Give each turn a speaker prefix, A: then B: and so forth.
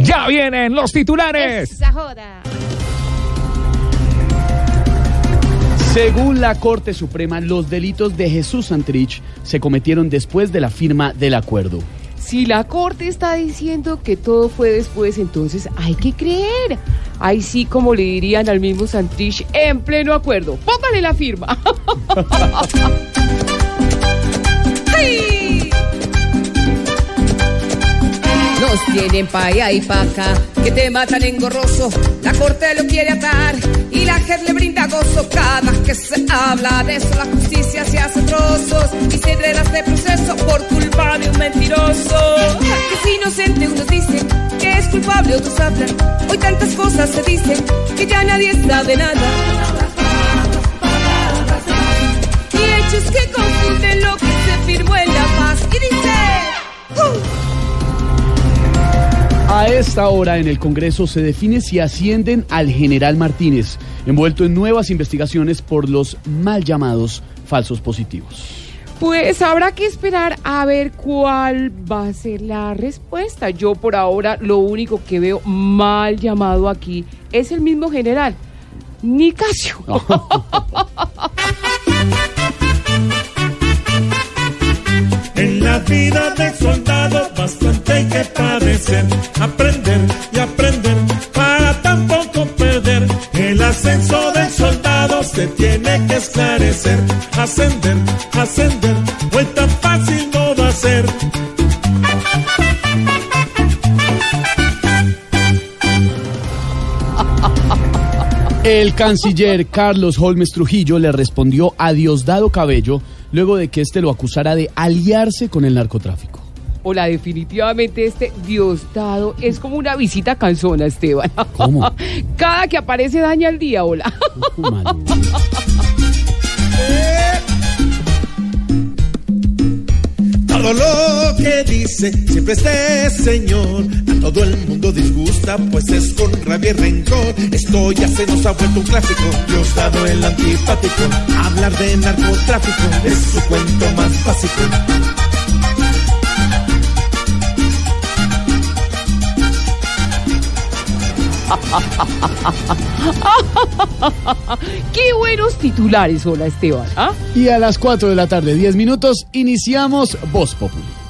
A: Ya vienen los titulares.
B: Esa joda.
C: Según la Corte Suprema, los delitos de Jesús Santrich se cometieron después de la firma del acuerdo.
B: Si la corte está diciendo que todo fue después, entonces hay que creer. Ahí sí, como le dirían al mismo Santrich, en pleno acuerdo. Póngale la firma.
D: Nos tienen pa' allá y pa' acá, que te matan engorroso. La corte lo quiere atar y la gente le brinda gozo. Cada que se habla de eso, la justicia se hace trozos y se enreda este proceso por culpa de un mentiroso. Que es inocente, unos dicen que es culpable, otros hablan. Hoy tantas cosas se dicen que ya nadie sabe nada.
C: Esta hora en el Congreso se define si ascienden al general Martínez, envuelto en nuevas investigaciones por los mal llamados falsos positivos.
B: Pues habrá que esperar a ver cuál va a ser la respuesta. Yo por ahora lo único que veo mal llamado aquí es el mismo general, Nicasio.
E: En vida del soldado bastante hay que padecer, aprender y aprender para tampoco perder. El ascenso del soldado se tiene que esclarecer, ascender, ascender, pues tan fácil no va a ser.
C: El canciller Carlos Holmes Trujillo le respondió a Diosdado Cabello luego de que éste lo acusara de aliarse con el narcotráfico.
B: Hola, definitivamente este Diosdado es como una visita cansona, Esteban.
C: ¿Cómo?
B: Cada que aparece daña el día, hola.
E: Todo lo dice siempre este señor a todo el mundo disgusta, pues es con rabia y rencor. Esto ya se nos ha vuelto un clásico. Diosdado el antipático, hablar de narcotráfico es su cuento más básico.
B: Qué buenos titulares, hola, Esteban. ¿ah?
C: Y a las 4 de la tarde, 10 minutos, iniciamos Voz Populi.